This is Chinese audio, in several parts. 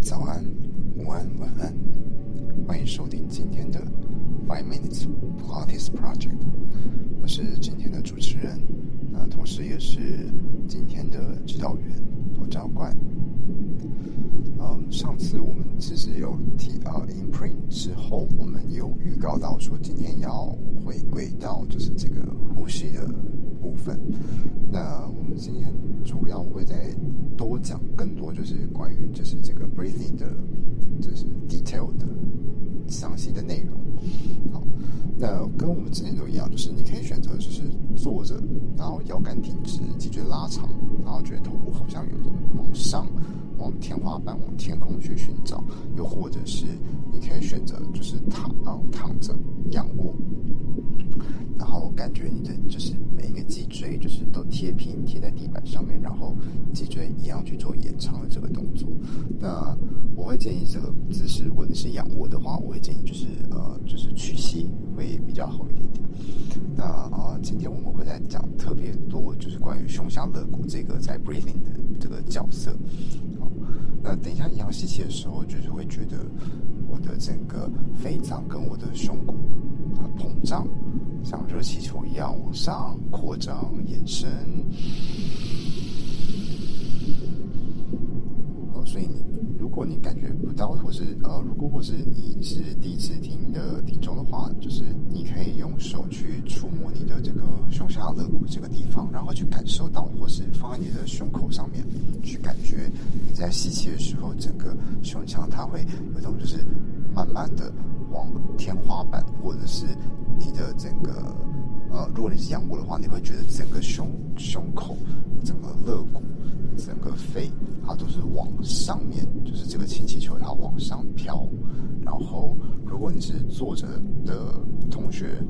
早安、午安、晚安，欢迎收听今天的 Five Minutes Pilates Project。我是今天的主持人，那同时也是今天的指导员罗昭冠。嗯，上次我们其实有提到，Imprint 之后，我们有预告到说今天要回归到就是这个呼吸的部分。那我们今天主要会再多讲更多，就是关于就是这个 breathing 的，就是 detail 的详细的内容。好，那跟我们之前都一样，就是你可以选择就是坐着，然后腰杆挺直，脊椎拉长，然后觉得头部好像有点往上。往天花板、往天空去寻找，又或者是你可以选择就是躺，然后躺着仰卧，然后感觉你的就是每一个脊椎就是都贴平贴在地板上面，然后脊椎一样去做延长的这个动作。那我会建议这个姿势，如果你是仰卧的话，我会建议就是呃就是屈膝会比较好一点点。那啊，今天我们会在讲特别多，就是关于胸下肋骨这个在 breathing 的这个角色。那等一下，一样吸气的时候，就是会觉得我的整个肺脏跟我的胸骨它膨胀，像热气球一样往上扩张、延伸。所以你如果你感觉不到，或是呃，如果或是你是第一次听的听众的话，就是你可以用手去触摸你的这个胸下肋骨这个地方，然后去感受到，或是放在你的胸口上面去感觉。你在吸气的时候，整个胸腔它会有一种就是慢慢的往天花板，或者是你的整个呃，如果你是仰卧的话，你会觉得整个胸胸口、整个肋骨、整个肺，它都是往上面，就是这个氢气球它往上飘。然后，如果你是坐着的同学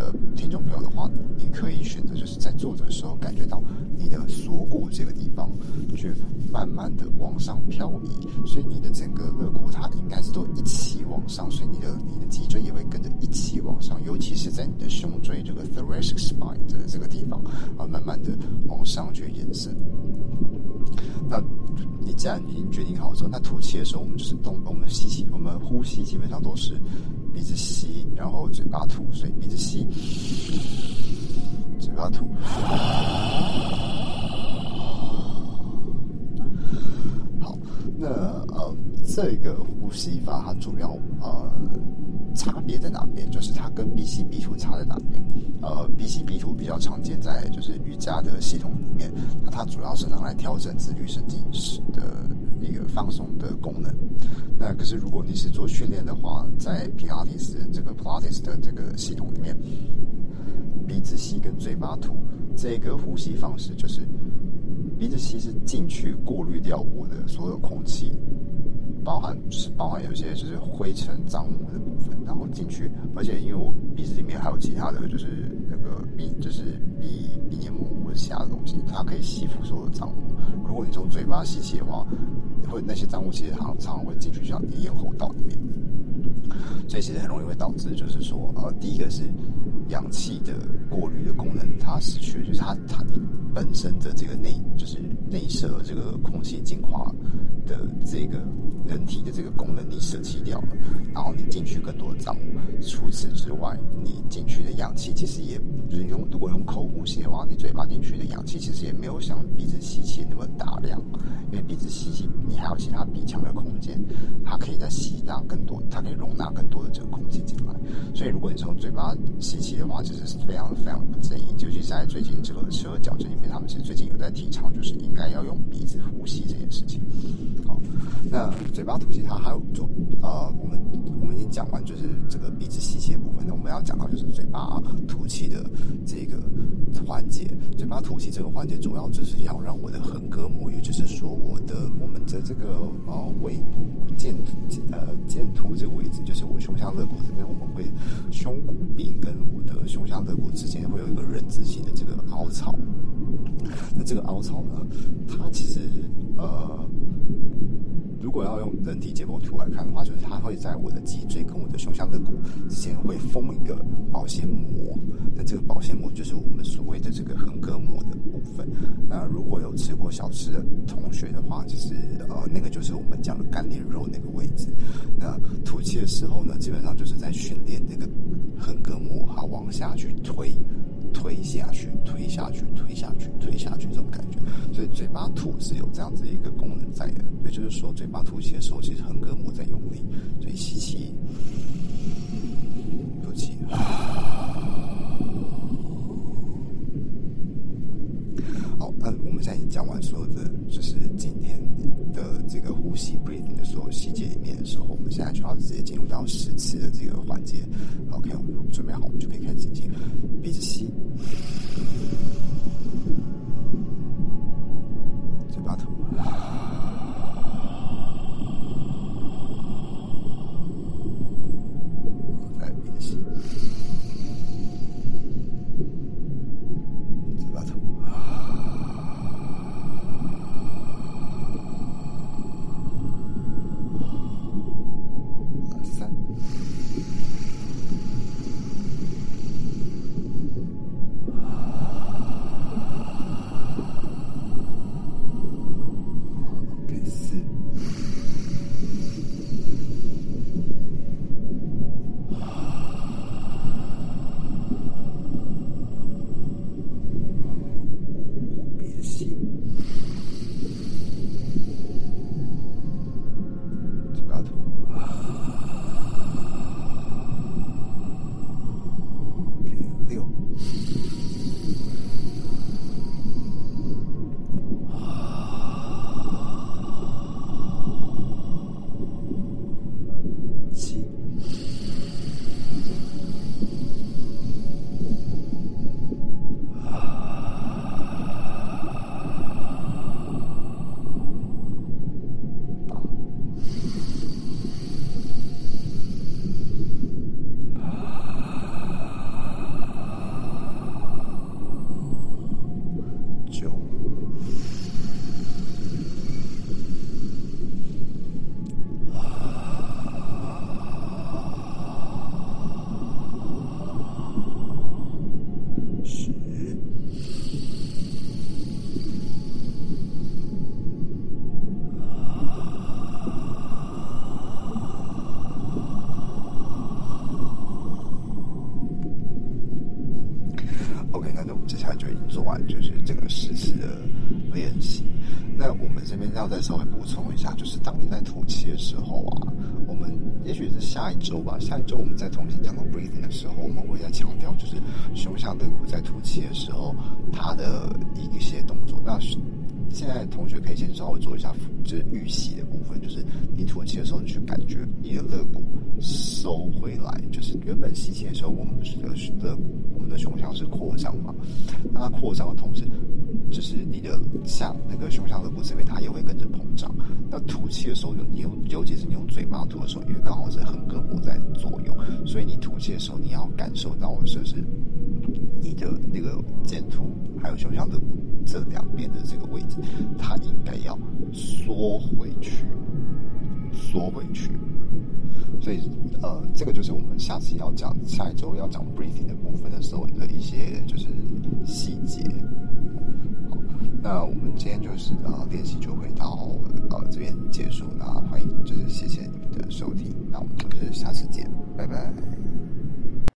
的听众朋友的话，你可以选择就是在坐着的时候感觉到你的锁骨这个地方去。慢慢的往上漂移，所以你的整个肋骨它应该是都一起往上，所以你的你的脊椎也会跟着一起往上，尤其是在你的胸椎这个 thoracic spine 的这个地方啊，慢慢的往上去延伸。那你既然已经决定好之后，那吐气的时候，我们就是动，我们吸气，我们呼吸基本上都是鼻子吸，然后嘴巴吐，所以鼻子吸，嘴巴吐。好那呃，这个呼吸法它主要呃差别在哪边？就是它跟 B C B 图差在哪边？呃，B C B 图比较常见在就是瑜伽的系统里面，那它主要是拿来调整自律神经的一个放松的功能。那可是如果你是做训练的话，在 Pilates 这个 Pilates 的这个系统里面，鼻子吸跟嘴巴吐这个呼吸方式就是。鼻子吸是进去过滤掉我的所有空气，包含是包含有些就是灰尘脏污的部分，然后进去，而且因为我鼻子里面还有其他的就是那个鼻就是鼻鼻黏膜或者其他的东西，它可以吸附所有脏污。如果你从嘴巴吸气的话，会那些脏物其实常常会进去像你咽喉道里面，所以其实很容易会导致就是说呃第一个是氧气的过滤的功能它失去了，就是它它你。本身的这个内就是内摄这个空气净化的这个人体的这个功能你舍弃掉了，然后你进去更多的脏物。除此之外，你进去的氧气其实也就是用如果用口呼吸的话，你嘴巴进去的氧气其实也没有像鼻子吸气那么大量，因为鼻子吸气你还有其他鼻腔的空间，它可以再吸纳更多，它可以容纳更多的这个空气进来。所以如果你从嘴巴吸气的话，其实是非常非常不建议，尤其在最近这个适合矫正。他们其实最近有在提倡，就是应该要用鼻子呼吸这件事情。好，那嘴巴吐气它还有做呃，我们我们已经讲完就是这个鼻子吸气的部分，那我们要讲到就是嘴巴吐气的这个环节。嘴巴吐气这个环节主要就是要让我的横膈膜，也就是说我的我们的这个呃尾剑呃剑突这个位置，就是我胸下肋骨这边，我们会胸骨柄跟我的胸下肋骨之间会有一个人字形的这个凹槽。那这个凹槽呢，它其实呃，如果要用人体解剖图来看的话，就是它会在我的脊椎跟我的胸腔肋骨之间会封一个保鲜膜，那这个保鲜膜就是我们所谓的这个横膈膜的部分。那如果有吃过小吃的同学的话，就是呃那个就是我们讲的干连肉那个位置。那吐气的时候呢，基本上就是在训练那个横膈膜，好往下去推。推下去，推下去，推下去，推下去，这种感觉。所以嘴巴吐是有这样子一个功能在的，也就是说，嘴巴吐气的时候，其实横膈膜在用力。所以吸气，吐气。好，那我们现在已经讲完所有的，就是今天的这个呼吸 breathing 的所有细节里面的时候，我们现在就要直接进入到十次的这个环节。OK，我们准备好，我们就可以开始进行。鼻子吸，这个时期的练习，那我们这边要再稍微补充一下，就是当你在吐气的时候啊，我们也许是下一周吧，下一周我们再重新讲到 breathing 的时候，我们会再强调，就是胸腔肋骨在吐气的时候，它的一些动作。那现在同学可以先稍微做一下，就是预习的部分，就是你吐气的时候，你去感觉你的肋骨收回来，就是原本吸气的时候，我们不是的，我们的胸腔是扩张嘛，那它扩张的同时。就是你的像那个胸腔的骨这边，它也会跟着膨胀。那吐气的时候，你用尤其是你用嘴巴吐的时候，因为刚好是横膈膜在作用，所以你吐气的时候，你要感受到的是你的那个剑突还有胸腔的这两边的这个位置，它应该要缩回去，缩回去。所以呃，这个就是我们下次要讲下一周要讲 breathing 的部分的时候的一些就是细节。那我们今天就是呃练习就会到呃这边结束，那欢迎就是谢谢你们的收听，那我们就是下次见，拜拜。